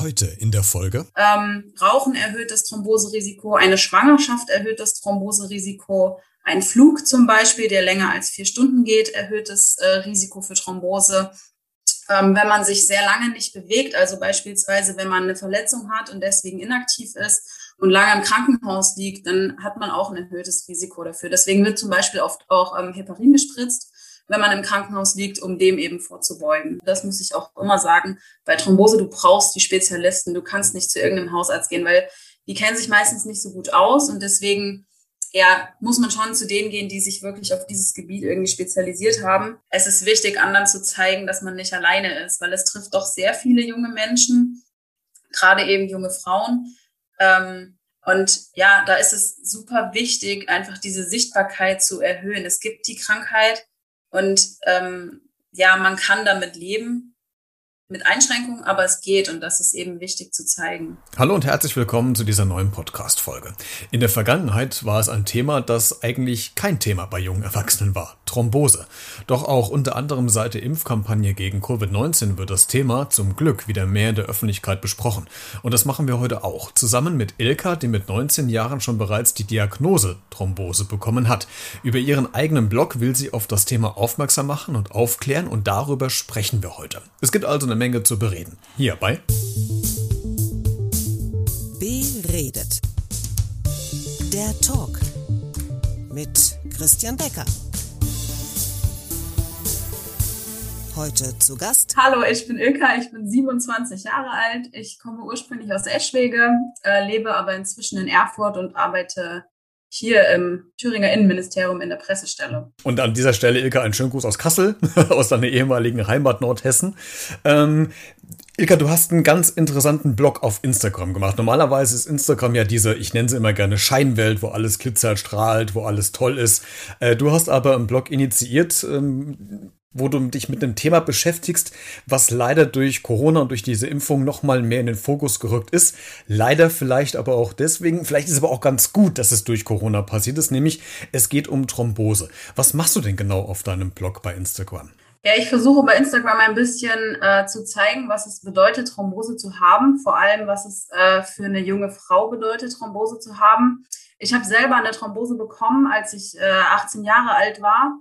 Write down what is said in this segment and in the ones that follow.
Heute in der Folge. Ähm, Rauchen erhöht das Thromboserisiko, eine Schwangerschaft erhöht das Thromboserisiko, ein Flug zum Beispiel, der länger als vier Stunden geht, erhöht das äh, Risiko für Thrombose. Ähm, wenn man sich sehr lange nicht bewegt, also beispielsweise wenn man eine Verletzung hat und deswegen inaktiv ist und lange im Krankenhaus liegt, dann hat man auch ein erhöhtes Risiko dafür. Deswegen wird zum Beispiel oft auch ähm, Heparin gespritzt wenn man im Krankenhaus liegt, um dem eben vorzubeugen. Das muss ich auch immer sagen. Bei Thrombose, du brauchst die Spezialisten. Du kannst nicht zu irgendeinem Hausarzt gehen, weil die kennen sich meistens nicht so gut aus und deswegen ja, muss man schon zu denen gehen, die sich wirklich auf dieses Gebiet irgendwie spezialisiert haben. Es ist wichtig, anderen zu zeigen, dass man nicht alleine ist, weil es trifft doch sehr viele junge Menschen, gerade eben junge Frauen. Ähm, und ja, da ist es super wichtig, einfach diese Sichtbarkeit zu erhöhen. Es gibt die Krankheit, und ähm, ja, man kann damit leben mit Einschränkungen, aber es geht und das ist eben wichtig zu zeigen. Hallo und herzlich willkommen zu dieser neuen Podcast-Folge. In der Vergangenheit war es ein Thema, das eigentlich kein Thema bei jungen Erwachsenen war. Thrombose. Doch auch unter anderem seit der Impfkampagne gegen Covid-19 wird das Thema zum Glück wieder mehr in der Öffentlichkeit besprochen. Und das machen wir heute auch. Zusammen mit Ilka, die mit 19 Jahren schon bereits die Diagnose Thrombose bekommen hat. Über ihren eigenen Blog will sie auf das Thema aufmerksam machen und aufklären und darüber sprechen wir heute. Es gibt also eine Menge zu bereden. Hierbei Beredet. Der Talk mit Christian Becker. Heute zu Gast. Hallo, ich bin Ilka, ich bin 27 Jahre alt. Ich komme ursprünglich aus Eschwege, äh, lebe aber inzwischen in Erfurt und arbeite hier im Thüringer Innenministerium in der Pressestelle. Und an dieser Stelle, Ilka, ein schönen Gruß aus Kassel, aus deiner ehemaligen Heimat Nordhessen. Ähm, Ilka, du hast einen ganz interessanten Blog auf Instagram gemacht. Normalerweise ist Instagram ja diese, ich nenne sie immer gerne Scheinwelt, wo alles glitzert, strahlt, wo alles toll ist. Äh, du hast aber einen Blog initiiert, ähm, wo du dich mit einem Thema beschäftigst, was leider durch Corona und durch diese Impfung noch mal mehr in den Fokus gerückt ist. Leider vielleicht aber auch deswegen, vielleicht ist es aber auch ganz gut, dass es durch Corona passiert ist, nämlich es geht um Thrombose. Was machst du denn genau auf deinem Blog bei Instagram? Ja, ich versuche bei Instagram ein bisschen äh, zu zeigen, was es bedeutet, Thrombose zu haben, vor allem was es äh, für eine junge Frau bedeutet, Thrombose zu haben. Ich habe selber eine Thrombose bekommen, als ich äh, 18 Jahre alt war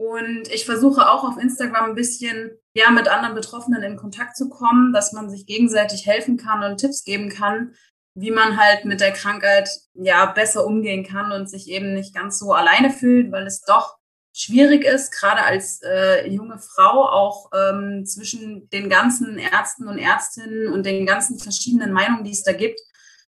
und ich versuche auch auf Instagram ein bisschen ja, mit anderen Betroffenen in Kontakt zu kommen, dass man sich gegenseitig helfen kann und Tipps geben kann, wie man halt mit der Krankheit ja besser umgehen kann und sich eben nicht ganz so alleine fühlt, weil es doch schwierig ist, gerade als äh, junge Frau auch ähm, zwischen den ganzen Ärzten und Ärztinnen und den ganzen verschiedenen Meinungen, die es da gibt,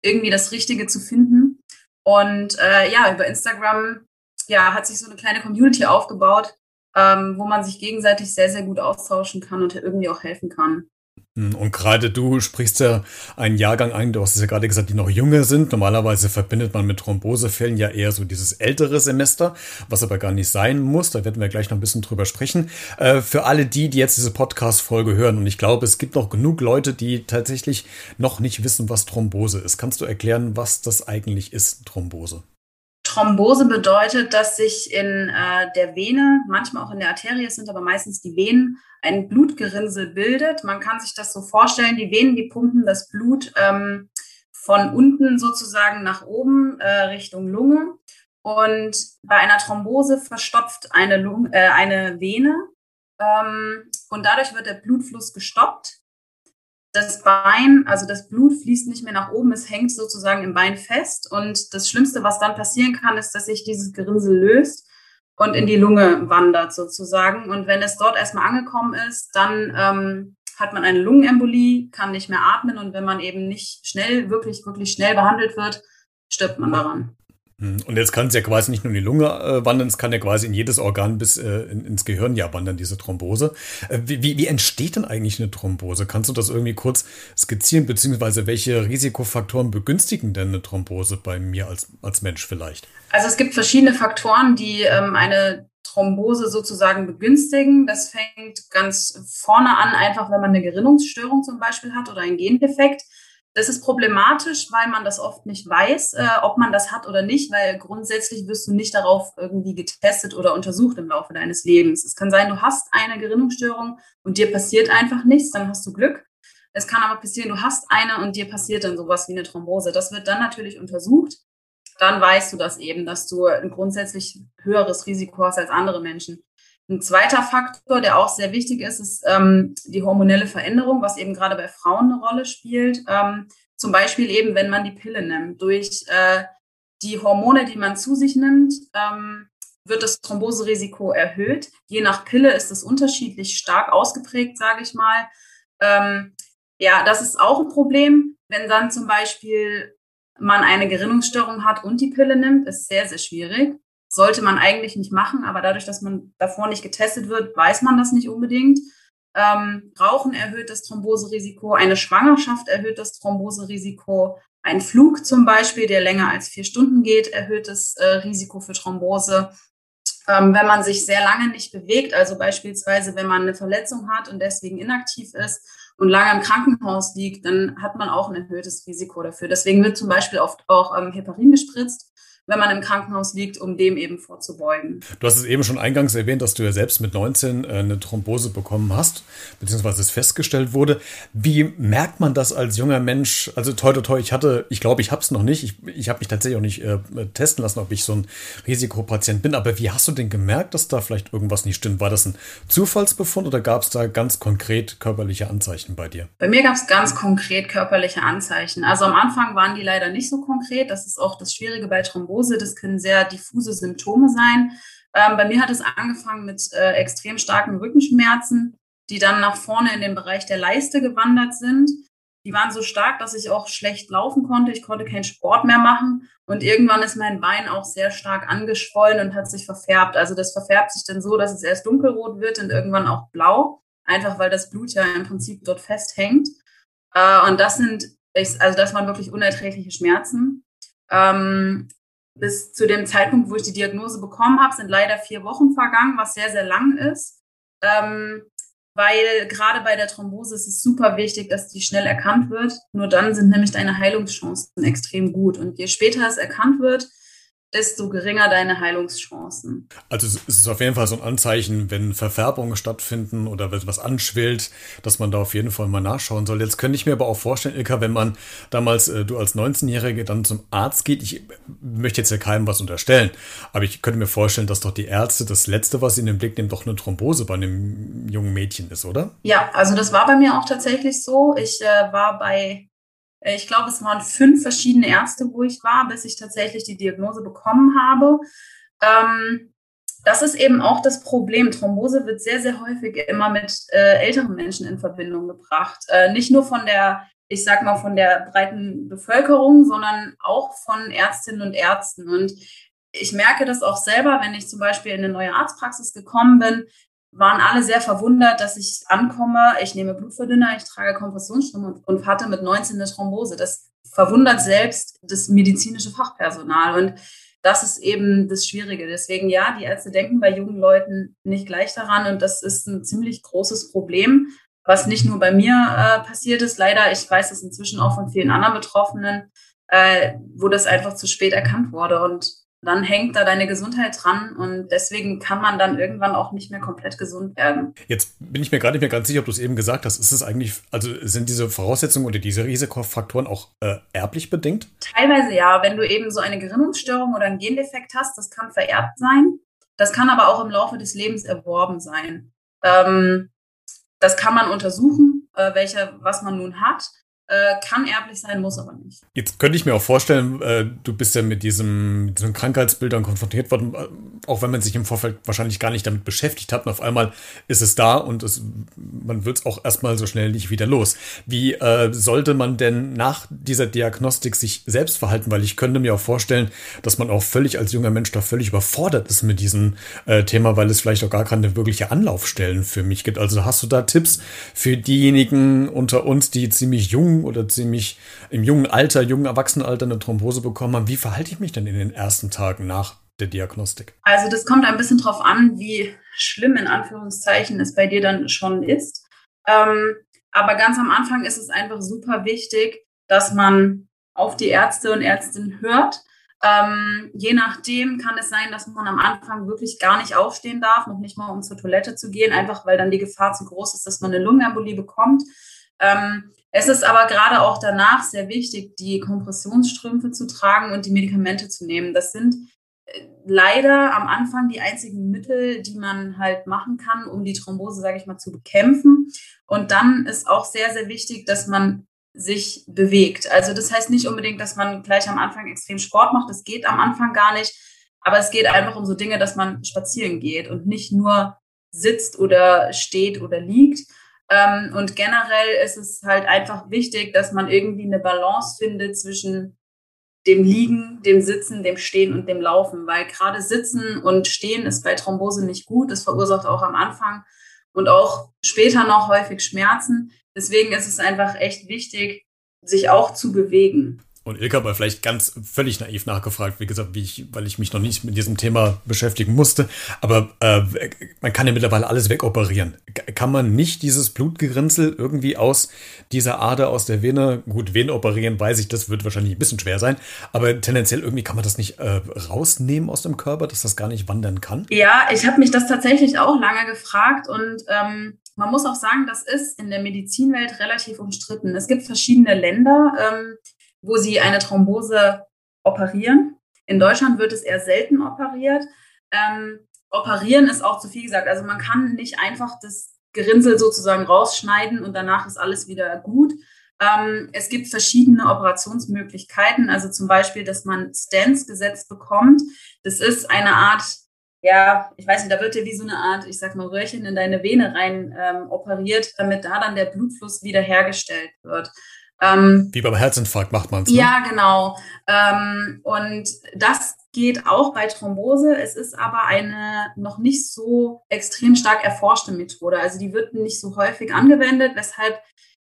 irgendwie das Richtige zu finden. Und äh, ja, über Instagram ja, hat sich so eine kleine Community aufgebaut, ähm, wo man sich gegenseitig sehr, sehr gut austauschen kann und irgendwie auch helfen kann. Hm, und gerade du sprichst ja einen Jahrgang ein, du hast es ja gerade gesagt, die noch jünger sind. Normalerweise verbindet man mit Thrombosefällen ja eher so dieses ältere Semester, was aber gar nicht sein muss. Da werden wir gleich noch ein bisschen drüber sprechen. Äh, für alle die, die jetzt diese Podcast-Folge hören, und ich glaube, es gibt noch genug Leute, die tatsächlich noch nicht wissen, was Thrombose ist. Kannst du erklären, was das eigentlich ist, Thrombose? Thrombose bedeutet, dass sich in äh, der Vene, manchmal auch in der Arterie, sind aber meistens die Venen, ein Blutgerinnsel bildet. Man kann sich das so vorstellen, die Venen, die pumpen das Blut ähm, von unten sozusagen nach oben äh, Richtung Lunge. Und bei einer Thrombose verstopft eine, Lunge, äh, eine Vene ähm, und dadurch wird der Blutfluss gestoppt das Bein, also das Blut fließt nicht mehr nach oben, es hängt sozusagen im Bein fest. Und das Schlimmste, was dann passieren kann, ist, dass sich dieses Gerinnsel löst und in die Lunge wandert sozusagen. Und wenn es dort erstmal angekommen ist, dann ähm, hat man eine Lungenembolie, kann nicht mehr atmen. Und wenn man eben nicht schnell, wirklich, wirklich schnell behandelt wird, stirbt man daran. Hm. Und jetzt kann es ja quasi nicht nur in die Lunge äh, wandern, es kann ja quasi in jedes Organ bis äh, in, ins Gehirn ja wandern, diese Thrombose. Äh, wie, wie, entsteht denn eigentlich eine Thrombose? Kannst du das irgendwie kurz skizzieren, beziehungsweise welche Risikofaktoren begünstigen denn eine Thrombose bei mir als, als Mensch vielleicht? Also es gibt verschiedene Faktoren, die ähm, eine Thrombose sozusagen begünstigen. Das fängt ganz vorne an, einfach wenn man eine Gerinnungsstörung zum Beispiel hat oder ein Gendefekt. Das ist problematisch, weil man das oft nicht weiß, äh, ob man das hat oder nicht, weil grundsätzlich wirst du nicht darauf irgendwie getestet oder untersucht im Laufe deines Lebens. Es kann sein, du hast eine Gerinnungsstörung und dir passiert einfach nichts, dann hast du Glück. Es kann aber passieren, du hast eine und dir passiert dann sowas wie eine Thrombose. Das wird dann natürlich untersucht. Dann weißt du das eben, dass du ein grundsätzlich höheres Risiko hast als andere Menschen. Ein zweiter Faktor, der auch sehr wichtig ist, ist ähm, die hormonelle Veränderung, was eben gerade bei Frauen eine Rolle spielt. Ähm, zum Beispiel eben, wenn man die Pille nimmt. Durch äh, die Hormone, die man zu sich nimmt, ähm, wird das Thromboserisiko erhöht. Je nach Pille ist es unterschiedlich stark ausgeprägt, sage ich mal. Ähm, ja, das ist auch ein Problem. Wenn dann zum Beispiel man eine Gerinnungsstörung hat und die Pille nimmt, ist sehr, sehr schwierig. Sollte man eigentlich nicht machen, aber dadurch, dass man davor nicht getestet wird, weiß man das nicht unbedingt. Ähm, Rauchen erhöht das Thromboserisiko, eine Schwangerschaft erhöht das Thromboserisiko, ein Flug zum Beispiel, der länger als vier Stunden geht, erhöht das äh, Risiko für Thrombose. Ähm, wenn man sich sehr lange nicht bewegt, also beispielsweise wenn man eine Verletzung hat und deswegen inaktiv ist und lange im Krankenhaus liegt, dann hat man auch ein erhöhtes Risiko dafür. Deswegen wird zum Beispiel oft auch ähm, Heparin gespritzt wenn man im Krankenhaus liegt, um dem eben vorzubeugen. Du hast es eben schon eingangs erwähnt, dass du ja selbst mit 19 äh, eine Thrombose bekommen hast, beziehungsweise es festgestellt wurde. Wie merkt man das als junger Mensch? Also toi, toi, toi, ich hatte, ich glaube, ich habe es noch nicht. Ich, ich habe mich tatsächlich auch nicht äh, testen lassen, ob ich so ein Risikopatient bin. Aber wie hast du denn gemerkt, dass da vielleicht irgendwas nicht stimmt? War das ein Zufallsbefund oder gab es da ganz konkret körperliche Anzeichen bei dir? Bei mir gab es ganz konkret körperliche Anzeichen. Also am Anfang waren die leider nicht so konkret. Das ist auch das Schwierige bei Thrombose. Sklerose, das können sehr diffuse Symptome sein. Ähm, bei mir hat es angefangen mit äh, extrem starken Rückenschmerzen, die dann nach vorne in den Bereich der Leiste gewandert sind. Die waren so stark, dass ich auch schlecht laufen konnte. Ich konnte keinen Sport mehr machen. Und irgendwann ist mein Bein auch sehr stark angeschwollen und hat sich verfärbt. Also das verfärbt sich dann so, dass es erst dunkelrot wird und irgendwann auch blau. Einfach weil das Blut ja im Prinzip dort festhängt. Äh, und das sind, also das waren wirklich unerträgliche Schmerzen. Ähm, bis zu dem Zeitpunkt, wo ich die Diagnose bekommen habe, sind leider vier Wochen vergangen, was sehr, sehr lang ist. Ähm, weil gerade bei der Thrombose ist es super wichtig, dass die schnell erkannt wird. Nur dann sind nämlich deine Heilungschancen extrem gut. Und je später es erkannt wird, desto geringer deine Heilungschancen. Also es ist auf jeden Fall so ein Anzeichen, wenn Verfärbungen stattfinden oder wenn was anschwillt, dass man da auf jeden Fall mal nachschauen soll. Jetzt könnte ich mir aber auch vorstellen, Ilka, wenn man damals, äh, du als 19-Jährige dann zum Arzt geht, ich möchte jetzt ja keinem was unterstellen, aber ich könnte mir vorstellen, dass doch die Ärzte das Letzte, was sie in den Blick nehmen, doch eine Thrombose bei einem jungen Mädchen ist, oder? Ja, also das war bei mir auch tatsächlich so. Ich äh, war bei ich glaube, es waren fünf verschiedene Ärzte, wo ich war, bis ich tatsächlich die Diagnose bekommen habe. Ähm, das ist eben auch das Problem. Thrombose wird sehr, sehr häufig immer mit äh, älteren Menschen in Verbindung gebracht. Äh, nicht nur von der, ich sag mal, von der breiten Bevölkerung, sondern auch von Ärztinnen und Ärzten. Und ich merke das auch selber, wenn ich zum Beispiel in eine neue Arztpraxis gekommen bin, waren alle sehr verwundert, dass ich ankomme. Ich nehme Blutverdünner, ich trage Kompressionsstrümpfe und, hatte mit 19 eine Thrombose. Das verwundert selbst das medizinische Fachpersonal. Und das ist eben das Schwierige. Deswegen, ja, die Ärzte denken bei jungen Leuten nicht gleich daran. Und das ist ein ziemlich großes Problem, was nicht nur bei mir äh, passiert ist. Leider, ich weiß es inzwischen auch von vielen anderen Betroffenen, äh, wo das einfach zu spät erkannt wurde. Und dann hängt da deine Gesundheit dran und deswegen kann man dann irgendwann auch nicht mehr komplett gesund werden. Jetzt bin ich mir gerade nicht mehr ganz sicher, ob du es eben gesagt hast. Ist es eigentlich, also sind diese Voraussetzungen oder diese Risikofaktoren auch äh, erblich bedingt? Teilweise ja. Wenn du eben so eine Gerinnungsstörung oder einen Gendefekt hast, das kann vererbt sein. Das kann aber auch im Laufe des Lebens erworben sein. Ähm, das kann man untersuchen, äh, welche, was man nun hat. Äh, kann erblich sein, muss aber nicht. Jetzt könnte ich mir auch vorstellen, äh, du bist ja mit, diesem, mit diesen Krankheitsbildern konfrontiert worden, äh, auch wenn man sich im Vorfeld wahrscheinlich gar nicht damit beschäftigt hat. Und auf einmal ist es da und es, man wird es auch erstmal so schnell nicht wieder los. Wie äh, sollte man denn nach dieser Diagnostik sich selbst verhalten? Weil ich könnte mir auch vorstellen, dass man auch völlig als junger Mensch da völlig überfordert ist mit diesem äh, Thema, weil es vielleicht auch gar keine wirkliche Anlaufstellen für mich gibt. Also hast du da Tipps für diejenigen unter uns, die ziemlich jung oder ziemlich im jungen Alter, jungen Erwachsenenalter eine Thrombose bekommen haben. Wie verhalte ich mich denn in den ersten Tagen nach der Diagnostik? Also das kommt ein bisschen drauf an, wie schlimm in Anführungszeichen es bei dir dann schon ist. Ähm, aber ganz am Anfang ist es einfach super wichtig, dass man auf die Ärzte und Ärztinnen hört. Ähm, je nachdem kann es sein, dass man am Anfang wirklich gar nicht aufstehen darf, noch nicht mal um zur Toilette zu gehen, einfach weil dann die Gefahr zu groß ist, dass man eine Lungenembolie bekommt. Ähm, Es ist aber gerade auch danach sehr wichtig, die Kompressionsstrümpfe zu tragen und die Medikamente zu nehmen. Das sind äh, leider am Anfang die einzigen Mittel, die man halt machen kann, um die Thrombose, sage ich mal, zu bekämpfen. Und dann ist auch sehr, sehr wichtig, dass man sich bewegt. Also das heißt nicht unbedingt, dass man gleich am Anfang extrem Sport macht. Das geht am Anfang gar nicht. Aber es geht einfach um so Dinge, dass man spazieren geht und nicht nur sitzt oder steht oder liegt. Ähm, und generell ist es halt einfach wichtig, dass man irgendwie eine Balance findet zwischen dem Liegen, dem Sitzen, dem Stehen und dem Laufen, weil gerade Sitzen und Stehen ist bei Thrombose nicht gut. Das verursacht auch am Anfang und auch später noch häufig Schmerzen. Deswegen ist es einfach echt wichtig, sich auch zu bewegen. Und Ilka aber vielleicht ganz völlig naiv nachgefragt, wie gesagt, wie ich, weil ich mich noch nicht mit diesem Thema beschäftigen musste. Aber äh, man kann ja mittlerweile alles wegoperieren. Kann man nicht dieses Blutgerinnsel irgendwie aus dieser Ader aus der Vene, gut, Vene operieren, weiß ich, das wird wahrscheinlich ein bisschen schwer sein. Aber tendenziell irgendwie kann man das nicht äh, rausnehmen aus dem Körper, dass das gar nicht wandern kann? Ja, ich habe mich das tatsächlich auch lange gefragt und ähm, man muss auch sagen, das ist in der Medizinwelt relativ umstritten. Es gibt verschiedene Länder, ähm, wo sie eine Thrombose operieren. In Deutschland wird es eher selten operiert. Ähm, operieren ist auch zu viel gesagt. Also man kann nicht einfach das Gerinnsel sozusagen rausschneiden und danach ist alles wieder gut. Ähm, es gibt verschiedene Operationsmöglichkeiten, also zum Beispiel, dass man Stents gesetzt bekommt. Das ist eine Art, ja, ich weiß nicht, da wird ja wie so eine Art, ich sag mal, Röhrchen in deine Vene rein ähm, operiert, damit da dann der Blutfluss wiederhergestellt wird. Ähm, Wie beim Herzinfarkt macht man es. Ne? Ja, genau. Ähm, und das geht auch bei Thrombose. Es ist aber eine noch nicht so extrem stark erforschte Methode. Also die wird nicht so häufig angewendet, weshalb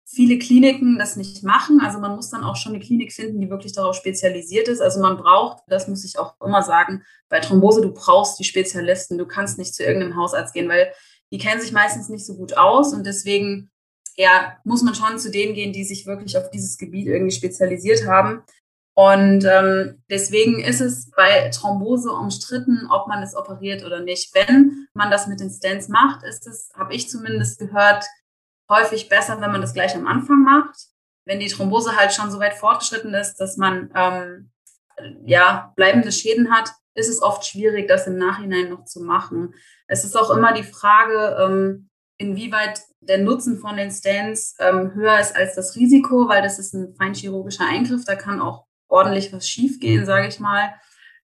viele Kliniken das nicht machen. Also man muss dann auch schon eine Klinik finden, die wirklich darauf spezialisiert ist. Also man braucht, das muss ich auch immer sagen, bei Thrombose, du brauchst die Spezialisten. Du kannst nicht zu irgendeinem Hausarzt gehen, weil die kennen sich meistens nicht so gut aus und deswegen ja, muss man schon zu denen gehen, die sich wirklich auf dieses Gebiet irgendwie spezialisiert haben. Und ähm, deswegen ist es bei Thrombose umstritten, ob man es operiert oder nicht. Wenn man das mit den Stents macht, ist es, habe ich zumindest gehört, häufig besser, wenn man das gleich am Anfang macht. Wenn die Thrombose halt schon so weit fortgeschritten ist, dass man ähm, ja bleibende Schäden hat, ist es oft schwierig, das im Nachhinein noch zu machen. Es ist auch immer die Frage, ähm, inwieweit der Nutzen von den Stents ähm, höher ist als das Risiko, weil das ist ein feinchirurgischer Eingriff, da kann auch ordentlich was schiefgehen, sage ich mal.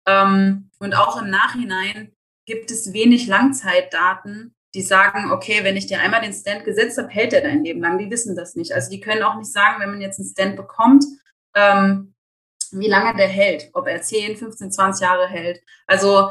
Ähm, und auch im Nachhinein gibt es wenig Langzeitdaten, die sagen, okay, wenn ich dir einmal den Stent gesetzt habe, hält er dein Leben lang. Die wissen das nicht. Also die können auch nicht sagen, wenn man jetzt einen Stent bekommt, ähm, wie lange der hält, ob er 10, 15, 20 Jahre hält. Also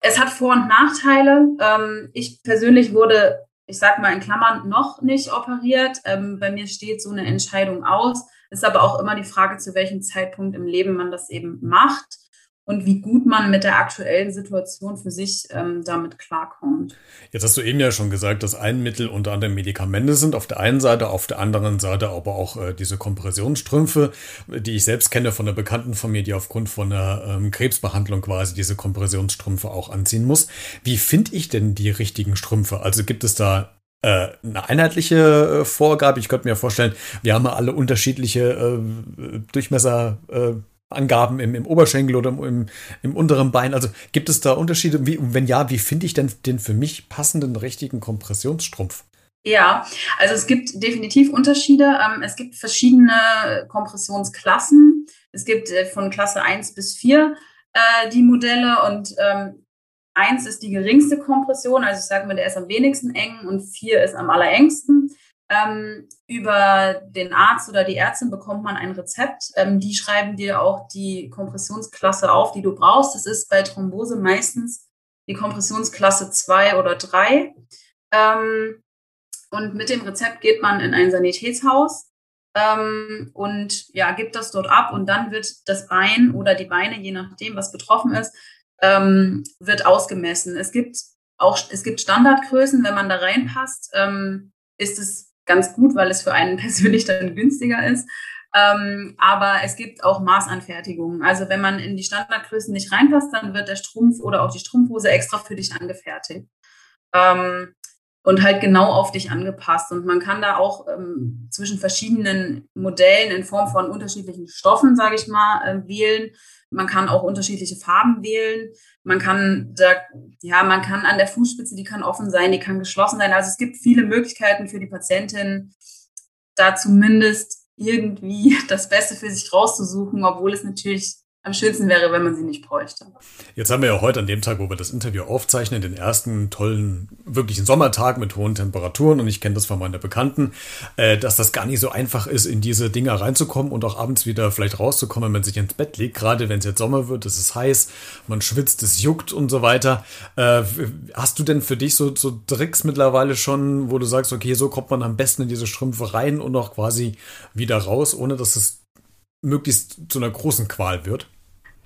es hat Vor- und Nachteile. Ähm, ich persönlich wurde ich sag mal in Klammern, noch nicht operiert. Ähm, bei mir steht so eine Entscheidung aus. Ist aber auch immer die Frage, zu welchem Zeitpunkt im Leben man das eben macht und wie gut man mit der aktuellen Situation für sich ähm, damit klarkommt. Jetzt hast du eben ja schon gesagt, dass ein Mittel unter anderem Medikamente sind auf der einen Seite, auf der anderen Seite aber auch äh, diese Kompressionsstrümpfe, die ich selbst kenne von einer Bekannten von mir, die aufgrund von einer ähm, Krebsbehandlung quasi diese Kompressionsstrümpfe auch anziehen muss. Wie finde ich denn die richtigen Strümpfe? Also gibt es da äh, eine einheitliche äh, Vorgabe. Ich könnte mir vorstellen, wir haben ja alle unterschiedliche äh, Durchmesser, äh, Angaben im, im Oberschenkel oder im, im unteren Bein? Also gibt es da Unterschiede? Wie, wenn ja, wie finde ich denn den für mich passenden richtigen Kompressionsstrumpf? Ja, also es gibt definitiv Unterschiede. Ähm, es gibt verschiedene Kompressionsklassen. Es gibt äh, von Klasse 1 bis 4 äh, die Modelle und ähm, 1 ist die geringste Kompression, also ich sage mal, der ist am wenigsten eng und 4 ist am allerengsten. Ähm, über den Arzt oder die Ärztin bekommt man ein Rezept. Ähm, die schreiben dir auch die Kompressionsklasse auf, die du brauchst. Das ist bei Thrombose meistens die Kompressionsklasse 2 oder 3. Ähm, und mit dem Rezept geht man in ein Sanitätshaus ähm, und ja, gibt das dort ab und dann wird das Bein oder die Beine, je nachdem, was betroffen ist, ähm, wird ausgemessen. Es gibt auch, es gibt Standardgrößen, wenn man da reinpasst, ähm, ist es ganz gut, weil es für einen persönlich dann günstiger ist. Ähm, aber es gibt auch Maßanfertigungen. Also wenn man in die Standardgrößen nicht reinpasst, dann wird der Strumpf oder auch die Strumpfhose extra für dich angefertigt. Ähm, und halt genau auf dich angepasst. Und man kann da auch ähm, zwischen verschiedenen Modellen in Form von unterschiedlichen Stoffen, sage ich mal, äh, wählen. Man kann auch unterschiedliche Farben wählen. Man kann da, ja, man kann an der Fußspitze, die kann offen sein, die kann geschlossen sein. Also es gibt viele Möglichkeiten für die Patientin, da zumindest irgendwie das Beste für sich rauszusuchen, obwohl es natürlich am schönsten wäre, wenn man sie nicht bräuchte. Jetzt haben wir ja heute an dem Tag, wo wir das Interview aufzeichnen, den ersten tollen, wirklichen Sommertag mit hohen Temperaturen und ich kenne das von meiner Bekannten, äh, dass das gar nicht so einfach ist, in diese Dinger reinzukommen und auch abends wieder vielleicht rauszukommen, wenn man sich ins Bett legt. Gerade wenn es jetzt Sommer wird, es ist heiß, man schwitzt, es juckt und so weiter. Äh, hast du denn für dich so, so Tricks mittlerweile schon, wo du sagst, okay, so kommt man am besten in diese Strümpfe rein und auch quasi wieder raus, ohne dass es möglichst zu einer großen Qual wird?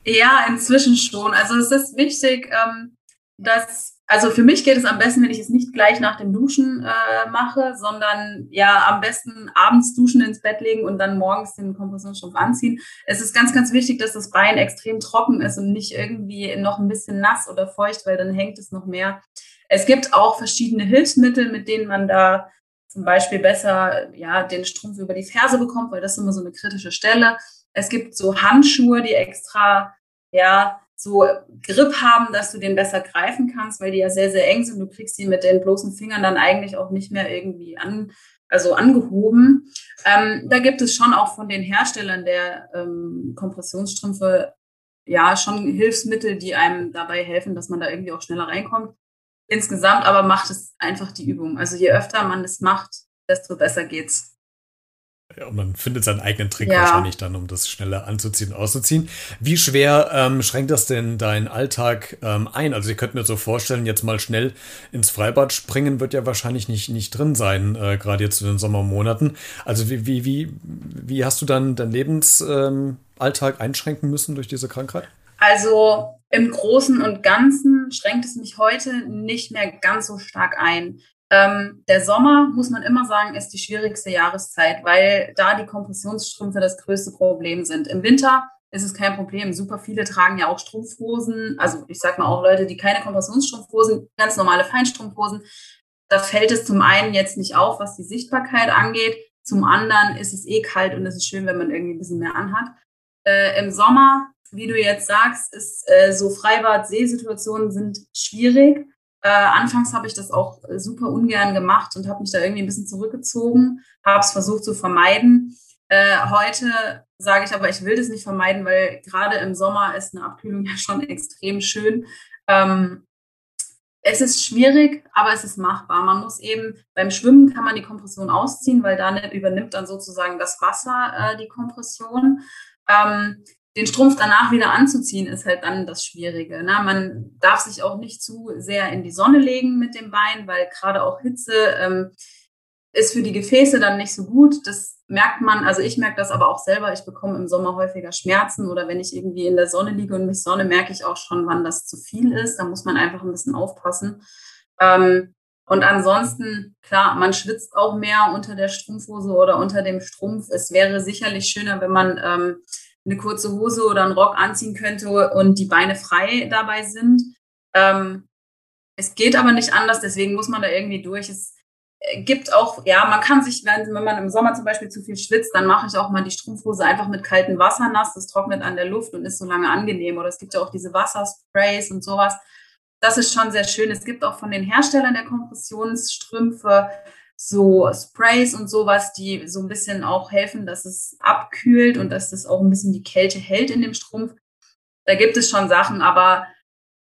Ja, inzwischen schon. Also es ist wichtig, ähm, dass, also für mich geht es am besten, wenn ich es nicht gleich nach dem Duschen äh, mache, sondern ja am besten abends duschen ins Bett legen und dann morgens den Kompressionsstrumpf anziehen. Es ist ganz, ganz wichtig, dass das Bein extrem trocken ist und nicht irgendwie noch ein bisschen nass oder feucht, weil dann hängt es noch mehr. Es gibt auch verschiedene Hilfsmittel, mit denen man da zum Beispiel besser ja, den Strumpf über die Ferse bekommt, weil das ist immer so eine kritische Stelle. Es gibt so Handschuhe, die extra ja so Grip haben, dass du den besser greifen kannst, weil die ja sehr, sehr eng sind. Du kriegst die mit den bloßen Fingern dann eigentlich auch nicht mehr irgendwie an, also angehoben. Ähm, da gibt es schon auch von den Herstellern der ähm, Kompressionsstrümpfe ja schon Hilfsmittel, die einem dabei helfen, dass man da irgendwie auch schneller reinkommt. Insgesamt aber macht es einfach die Übung. Also je öfter man es macht, desto besser geht's. Ja, und man findet seinen eigenen Trick ja. wahrscheinlich dann, um das schneller anzuziehen und auszuziehen. Wie schwer ähm, schränkt das denn deinen Alltag ähm, ein? Also ich könnte mir so vorstellen, jetzt mal schnell ins Freibad springen wird ja wahrscheinlich nicht, nicht drin sein, äh, gerade jetzt in den Sommermonaten. Also wie, wie, wie, wie hast du dann deinen Lebensalltag ähm, einschränken müssen durch diese Krankheit? Also im Großen und Ganzen schränkt es mich heute nicht mehr ganz so stark ein. Ähm, der Sommer, muss man immer sagen, ist die schwierigste Jahreszeit, weil da die Kompressionsstrümpfe das größte Problem sind. Im Winter ist es kein Problem. Super viele tragen ja auch Strumpfhosen. Also ich sag mal auch Leute, die keine Kompressionsstrumpfhosen, ganz normale Feinstrumpfhosen. Da fällt es zum einen jetzt nicht auf, was die Sichtbarkeit angeht. Zum anderen ist es eh kalt und es ist schön, wenn man irgendwie ein bisschen mehr anhat. Äh, Im Sommer, wie du jetzt sagst, ist äh, so Freibad-Seesituationen sind schwierig. Äh, anfangs habe ich das auch super ungern gemacht und habe mich da irgendwie ein bisschen zurückgezogen, habe es versucht zu vermeiden. Äh, heute sage ich aber, ich will das nicht vermeiden, weil gerade im Sommer ist eine Abkühlung ja schon extrem schön. Ähm, es ist schwierig, aber es ist machbar. Man muss eben beim Schwimmen kann man die Kompression ausziehen, weil dann übernimmt dann sozusagen das Wasser äh, die Kompression. Ähm, den Strumpf danach wieder anzuziehen, ist halt dann das Schwierige. Ne? Man darf sich auch nicht zu sehr in die Sonne legen mit dem Bein, weil gerade auch Hitze ähm, ist für die Gefäße dann nicht so gut. Das merkt man, also ich merke das aber auch selber. Ich bekomme im Sommer häufiger Schmerzen oder wenn ich irgendwie in der Sonne liege und mich sonne, merke ich auch schon, wann das zu viel ist. Da muss man einfach ein bisschen aufpassen. Ähm, und ansonsten, klar, man schwitzt auch mehr unter der Strumpfhose oder unter dem Strumpf. Es wäre sicherlich schöner, wenn man ähm, eine kurze Hose oder einen Rock anziehen könnte und die Beine frei dabei sind. Ähm, es geht aber nicht anders, deswegen muss man da irgendwie durch. Es äh, gibt auch, ja, man kann sich, wenn, wenn man im Sommer zum Beispiel zu viel schwitzt, dann mache ich auch mal die Strumpfhose einfach mit kaltem Wasser nass. Das trocknet an der Luft und ist so lange angenehm. Oder es gibt ja auch diese Wassersprays und sowas. Das ist schon sehr schön. Es gibt auch von den Herstellern der Kompressionsstrümpfe so Sprays und sowas, die so ein bisschen auch helfen, dass es abkühlt und dass es auch ein bisschen die Kälte hält in dem Strumpf. Da gibt es schon Sachen, aber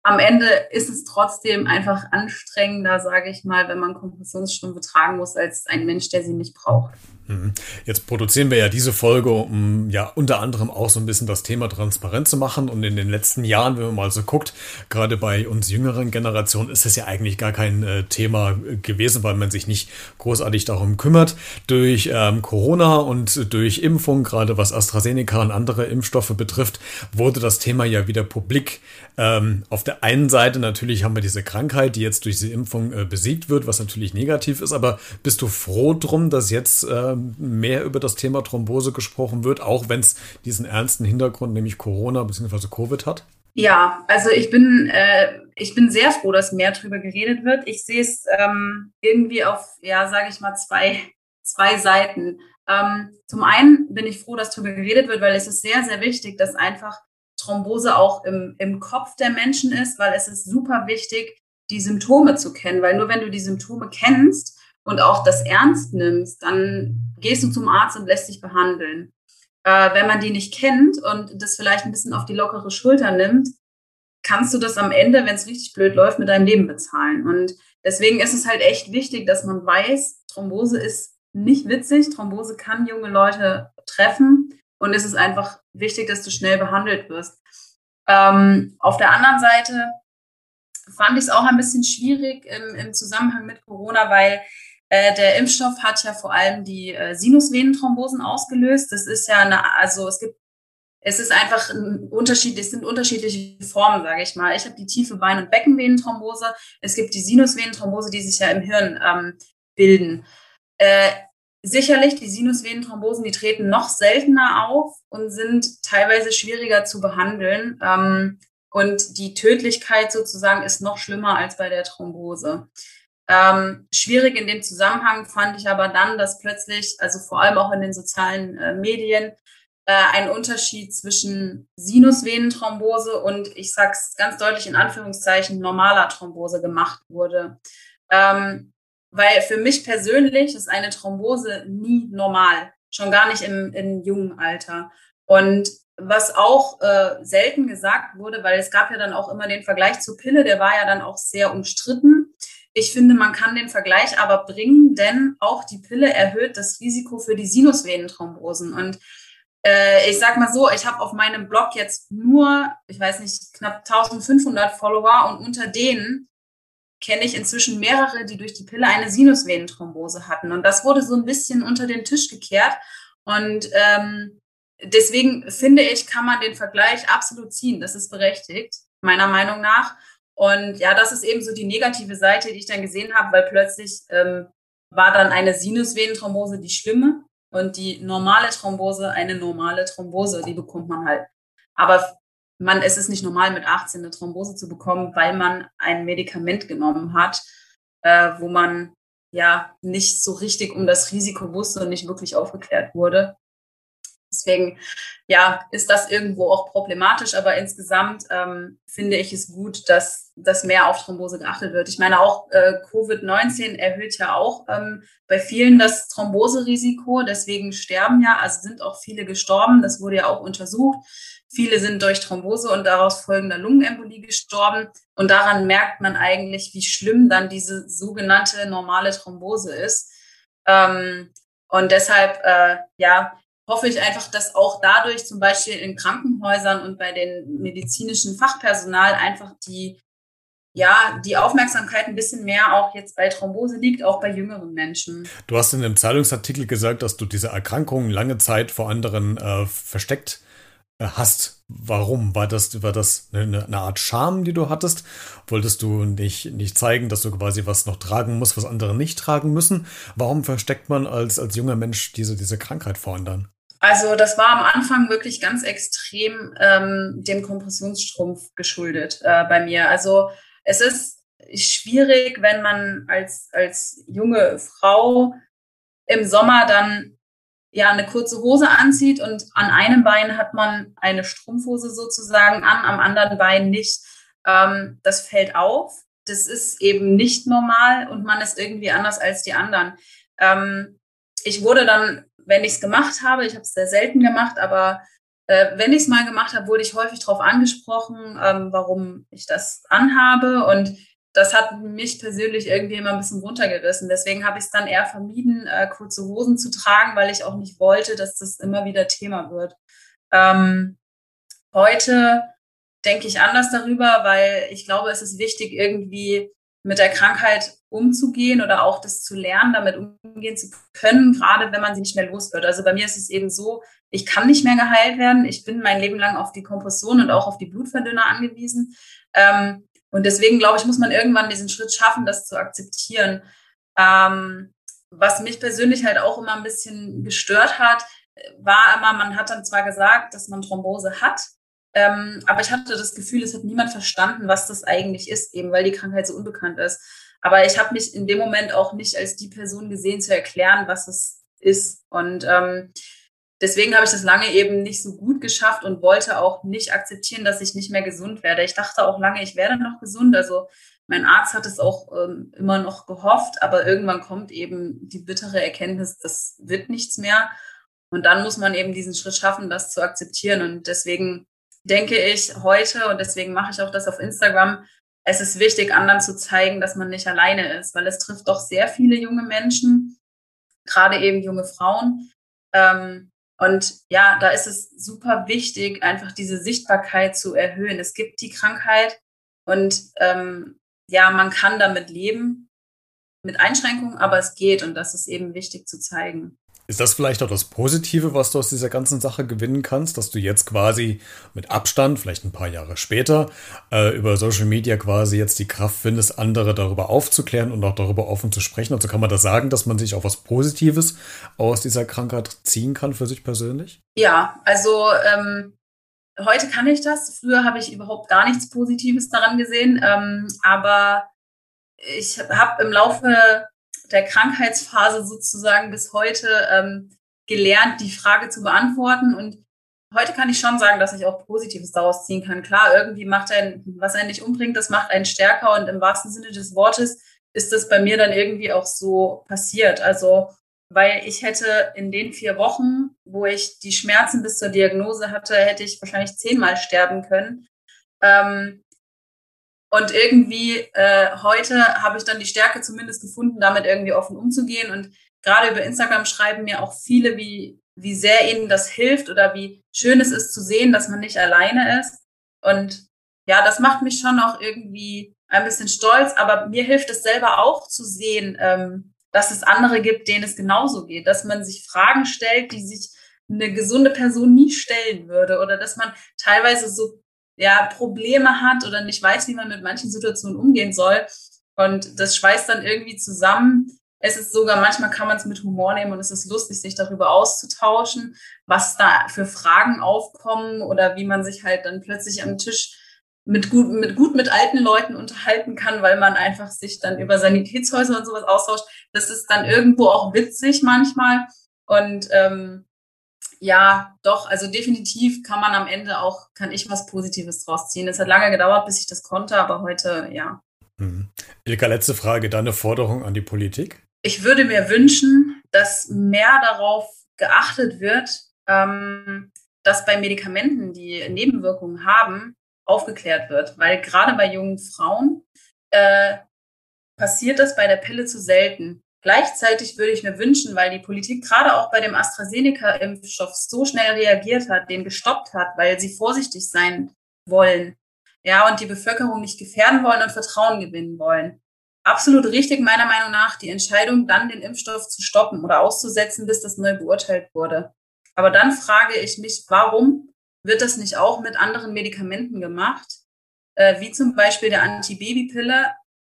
am Ende ist es trotzdem einfach anstrengender, sage ich mal, wenn man Kompressionsstrümpfe tragen muss, als ein Mensch, der sie nicht braucht. Mhm. Jetzt produzieren wir ja diese Folge, um ja unter anderem auch so ein bisschen das Thema transparent zu machen. Und in den letzten Jahren, wenn man mal so guckt, gerade bei uns jüngeren Generationen, ist es ja eigentlich gar kein äh, Thema gewesen, weil man sich nicht großartig darum kümmert. Durch ähm, Corona und durch Impfung, gerade was AstraZeneca und andere Impfstoffe betrifft, wurde das Thema ja wieder publik. Ähm, auf der einen Seite natürlich haben wir diese Krankheit, die jetzt durch diese Impfung äh, besiegt wird, was natürlich negativ ist. Aber bist du froh drum, dass jetzt äh, mehr über das Thema Thrombose gesprochen wird, auch wenn es diesen ernsten Hintergrund, nämlich Corona bzw. Covid hat? Ja, also ich bin, äh, ich bin sehr froh, dass mehr darüber geredet wird. Ich sehe es ähm, irgendwie auf, ja, sage ich mal, zwei, zwei Seiten. Ähm, zum einen bin ich froh, dass darüber geredet wird, weil es ist sehr, sehr wichtig, dass einfach Thrombose auch im, im Kopf der Menschen ist, weil es ist super wichtig, die Symptome zu kennen, weil nur wenn du die Symptome kennst und auch das ernst nimmst, dann gehst du zum Arzt und lässt dich behandeln. Äh, wenn man die nicht kennt und das vielleicht ein bisschen auf die lockere Schulter nimmt, kannst du das am Ende, wenn es richtig blöd läuft, mit deinem Leben bezahlen. Und deswegen ist es halt echt wichtig, dass man weiß, Thrombose ist nicht witzig. Thrombose kann junge Leute treffen und es ist einfach wichtig, dass du schnell behandelt wirst. Ähm, auf der anderen Seite fand ich es auch ein bisschen schwierig im, im Zusammenhang mit Corona, weil äh, der Impfstoff hat ja vor allem die äh, Sinusvenenthrombosen ausgelöst. Das ist ja eine, also es gibt, es ist einfach ein Unterschied, es sind unterschiedliche Formen, sage ich mal. Ich habe die tiefe Bein- und Beckenvenenthrombose. Es gibt die Sinusvenenthrombose, die sich ja im Hirn ähm, bilden. Äh, sicherlich, die Sinusvenenthrombosen, die treten noch seltener auf und sind teilweise schwieriger zu behandeln. Ähm, und die Tödlichkeit sozusagen ist noch schlimmer als bei der Thrombose. Ähm, schwierig in dem Zusammenhang fand ich aber dann, dass plötzlich, also vor allem auch in den sozialen äh, Medien, äh, ein Unterschied zwischen Sinusvenenthrombose und ich sage es ganz deutlich in Anführungszeichen normaler Thrombose gemacht wurde. Ähm, weil für mich persönlich ist eine Thrombose nie normal, schon gar nicht im, im jungen Alter. Und was auch äh, selten gesagt wurde, weil es gab ja dann auch immer den Vergleich zur Pille, der war ja dann auch sehr umstritten. Ich finde, man kann den Vergleich aber bringen, denn auch die Pille erhöht das Risiko für die Sinusvenenthrombosen. Und äh, ich sag mal so, ich habe auf meinem Blog jetzt nur, ich weiß nicht, knapp 1500 Follower und unter denen kenne ich inzwischen mehrere, die durch die Pille eine Sinusvenenthrombose hatten. Und das wurde so ein bisschen unter den Tisch gekehrt. Und ähm, deswegen finde ich, kann man den Vergleich absolut ziehen. Das ist berechtigt, meiner Meinung nach. Und ja, das ist eben so die negative Seite, die ich dann gesehen habe, weil plötzlich ähm, war dann eine Sinusvenenthrombose die schlimme und die normale Thrombose eine normale Thrombose, die bekommt man halt. Aber man, es ist nicht normal, mit 18 eine Thrombose zu bekommen, weil man ein Medikament genommen hat, äh, wo man ja nicht so richtig um das Risiko wusste und nicht wirklich aufgeklärt wurde. Deswegen, ja, ist das irgendwo auch problematisch, aber insgesamt ähm, finde ich es gut, dass, dass mehr auf Thrombose geachtet wird. Ich meine, auch äh, Covid-19 erhöht ja auch ähm, bei vielen das Thromboserisiko, deswegen sterben ja, also sind auch viele gestorben, das wurde ja auch untersucht. Viele sind durch Thrombose und daraus folgender Lungenembolie gestorben. Und daran merkt man eigentlich, wie schlimm dann diese sogenannte normale Thrombose ist. Ähm, und deshalb, äh, ja, hoffe ich einfach, dass auch dadurch zum Beispiel in Krankenhäusern und bei den medizinischen Fachpersonal einfach die, ja, die Aufmerksamkeit ein bisschen mehr auch jetzt bei Thrombose liegt, auch bei jüngeren Menschen. Du hast in einem Zeitungsartikel gesagt, dass du diese Erkrankung lange Zeit vor anderen äh, versteckt äh, hast. Warum? War das, war das eine, eine, Art Scham, die du hattest? Wolltest du nicht, nicht zeigen, dass du quasi was noch tragen musst, was andere nicht tragen müssen? Warum versteckt man als, als junger Mensch diese, diese Krankheit vor anderen? Also das war am Anfang wirklich ganz extrem ähm, dem Kompressionsstrumpf geschuldet äh, bei mir. Also es ist schwierig, wenn man als, als junge Frau im Sommer dann ja eine kurze Hose anzieht und an einem Bein hat man eine Strumpfhose sozusagen an, am anderen Bein nicht. Ähm, das fällt auf. Das ist eben nicht normal und man ist irgendwie anders als die anderen. Ähm, ich wurde dann wenn ich es gemacht habe, ich habe es sehr selten gemacht, aber äh, wenn ich es mal gemacht habe, wurde ich häufig darauf angesprochen, ähm, warum ich das anhabe. Und das hat mich persönlich irgendwie immer ein bisschen runtergerissen. Deswegen habe ich es dann eher vermieden, äh, kurze Hosen zu tragen, weil ich auch nicht wollte, dass das immer wieder Thema wird. Ähm, heute denke ich anders darüber, weil ich glaube, es ist wichtig, irgendwie mit der Krankheit umzugehen oder auch das zu lernen, damit umgehen zu können, gerade wenn man sie nicht mehr los wird. Also bei mir ist es eben so, ich kann nicht mehr geheilt werden. Ich bin mein Leben lang auf die Kompression und auch auf die Blutverdünner angewiesen. Ähm, und deswegen glaube ich, muss man irgendwann diesen Schritt schaffen, das zu akzeptieren. Ähm, was mich persönlich halt auch immer ein bisschen gestört hat, war immer, man hat dann zwar gesagt, dass man Thrombose hat, Ähm, aber ich hatte das Gefühl, es hat niemand verstanden, was das eigentlich ist, eben weil die Krankheit so unbekannt ist. Aber ich habe mich in dem Moment auch nicht als die Person gesehen, zu erklären, was es ist. Und ähm, deswegen habe ich das lange eben nicht so gut geschafft und wollte auch nicht akzeptieren, dass ich nicht mehr gesund werde. Ich dachte auch lange, ich werde noch gesund. Also mein Arzt hat es auch ähm, immer noch gehofft, aber irgendwann kommt eben die bittere Erkenntnis, das wird nichts mehr. Und dann muss man eben diesen Schritt schaffen, das zu akzeptieren. Und deswegen denke ich heute, und deswegen mache ich auch das auf Instagram, es ist wichtig, anderen zu zeigen, dass man nicht alleine ist, weil es trifft doch sehr viele junge Menschen, gerade eben junge Frauen. Ähm, und ja, da ist es super wichtig, einfach diese Sichtbarkeit zu erhöhen. Es gibt die Krankheit und ähm, ja, man kann damit leben, mit Einschränkungen, aber es geht und das ist eben wichtig zu zeigen. Ist das vielleicht auch das Positive, was du aus dieser ganzen Sache gewinnen kannst, dass du jetzt quasi mit Abstand, vielleicht ein paar Jahre später, äh, über Social Media quasi jetzt die Kraft findest, andere darüber aufzuklären und auch darüber offen zu sprechen? Also kann man da sagen, dass man sich auch was Positives aus dieser Krankheit ziehen kann für sich persönlich? Ja, also ähm, heute kann ich das. Früher habe ich überhaupt gar nichts Positives daran gesehen, ähm, aber ich habe im Laufe der Krankheitsphase sozusagen bis heute ähm, gelernt, die Frage zu beantworten. Und heute kann ich schon sagen, dass ich auch Positives daraus ziehen kann. Klar, irgendwie macht ein, was einen nicht umbringt, das macht einen stärker. Und im wahrsten Sinne des Wortes ist das bei mir dann irgendwie auch so passiert. Also, weil ich hätte in den vier Wochen, wo ich die Schmerzen bis zur Diagnose hatte, hätte ich wahrscheinlich zehnmal sterben können. Ähm, und irgendwie äh, heute habe ich dann die Stärke zumindest gefunden, damit irgendwie offen umzugehen. Und gerade über Instagram schreiben mir auch viele, wie, wie sehr ihnen das hilft oder wie schön es ist zu sehen, dass man nicht alleine ist. Und ja, das macht mich schon auch irgendwie ein bisschen stolz, aber mir hilft es selber auch zu sehen, ähm, dass es andere gibt, denen es genauso geht, dass man sich Fragen stellt, die sich eine gesunde Person nie stellen würde oder dass man teilweise so ja, Probleme hat oder nicht weiß, wie man mit manchen Situationen umgehen soll. Und das schweißt dann irgendwie zusammen. Es ist sogar, manchmal kann man es mit Humor nehmen und es ist lustig, sich darüber auszutauschen, was da für Fragen aufkommen oder wie man sich halt dann plötzlich am Tisch mit gut, mit gut mit alten Leuten unterhalten kann, weil man einfach sich dann über Sanitätshäuser und sowas austauscht. Das ist dann irgendwo auch witzig manchmal. Und ähm, ja, doch, also definitiv kann man am Ende auch, kann ich was Positives draus ziehen. Es hat lange gedauert, bis ich das konnte, aber heute, ja. Mhm. Ilka, letzte Frage, deine Forderung an die Politik? Ich würde mir wünschen, dass mehr darauf geachtet wird, ähm, dass bei Medikamenten, die Nebenwirkungen haben, aufgeklärt wird. Weil gerade bei jungen Frauen äh, passiert das bei der Pille zu selten. Gleichzeitig würde ich mir wünschen, weil die Politik gerade auch bei dem AstraZeneca-Impfstoff so schnell reagiert hat, den gestoppt hat, weil sie vorsichtig sein wollen, ja, und die Bevölkerung nicht gefährden wollen und Vertrauen gewinnen wollen. Absolut richtig, meiner Meinung nach, die Entscheidung, dann den Impfstoff zu stoppen oder auszusetzen, bis das neu beurteilt wurde. Aber dann frage ich mich, warum wird das nicht auch mit anderen Medikamenten gemacht, äh, wie zum Beispiel der Antibabypille,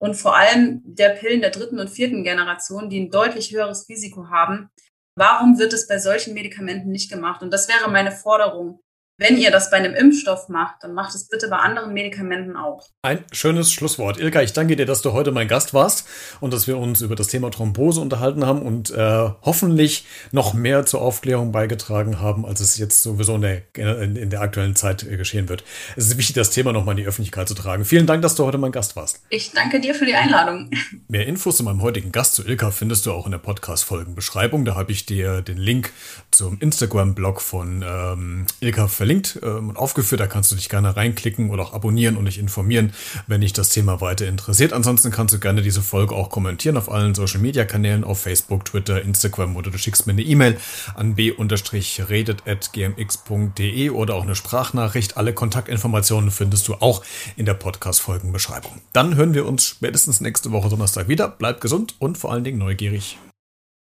und vor allem der Pillen der dritten und vierten Generation, die ein deutlich höheres Risiko haben. Warum wird es bei solchen Medikamenten nicht gemacht? Und das wäre meine Forderung. Wenn ihr das bei einem Impfstoff macht, dann macht es bitte bei anderen Medikamenten auch. Ein schönes Schlusswort. Ilka, ich danke dir, dass du heute mein Gast warst und dass wir uns über das Thema Thrombose unterhalten haben und äh, hoffentlich noch mehr zur Aufklärung beigetragen haben, als es jetzt sowieso in der, in, in der aktuellen Zeit äh, geschehen wird. Es ist wichtig, das Thema nochmal in die Öffentlichkeit zu tragen. Vielen Dank, dass du heute mein Gast warst. Ich danke dir für die Einladung. Mehr Infos zu meinem heutigen Gast, zu Ilka, findest du auch in der Podcast-Folgenbeschreibung. Da habe ich dir den Link zum Instagram-Blog von ähm, Ilka verlinkt verlinkt ähm, und aufgeführt. Da kannst du dich gerne reinklicken oder auch abonnieren und dich informieren, wenn dich das Thema weiter interessiert. Ansonsten kannst du gerne diese Folge auch kommentieren auf allen Social Media Kanälen, auf Facebook, Twitter, Instagram oder du schickst mir eine E-Mail an b-redet.gmx.de oder auch eine Sprachnachricht. Alle Kontaktinformationen findest du auch in der Podcast-Folgenbeschreibung. Dann hören wir uns spätestens nächste Woche Donnerstag wieder. Bleib gesund und vor allen Dingen neugierig.